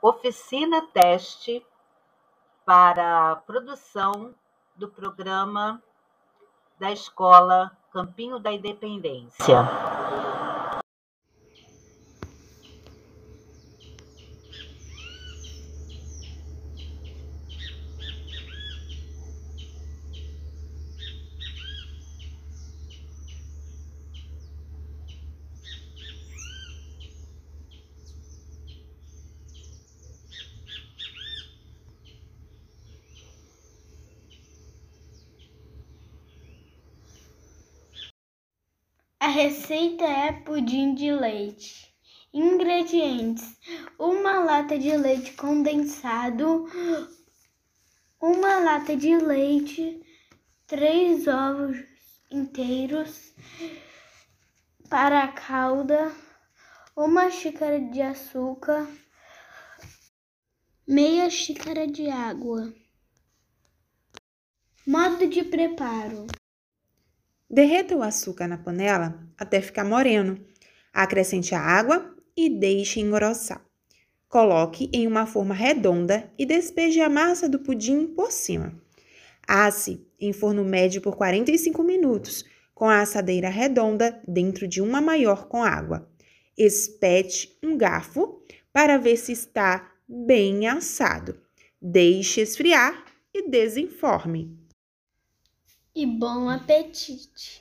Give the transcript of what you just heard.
oficina teste para a produção do programa da Escola Campinho da Independência. Receita é pudim de leite. Ingredientes: uma lata de leite condensado, uma lata de leite, três ovos inteiros para a calda, uma xícara de açúcar, meia xícara de água. Modo de preparo: Derreta o açúcar na panela até ficar moreno. Acrescente a água e deixe engrossar. Coloque em uma forma redonda e despeje a massa do pudim por cima. Asse em forno médio por 45 minutos, com a assadeira redonda dentro de uma maior com água. Espete um garfo para ver se está bem assado. Deixe esfriar e desenforme e bom apetite!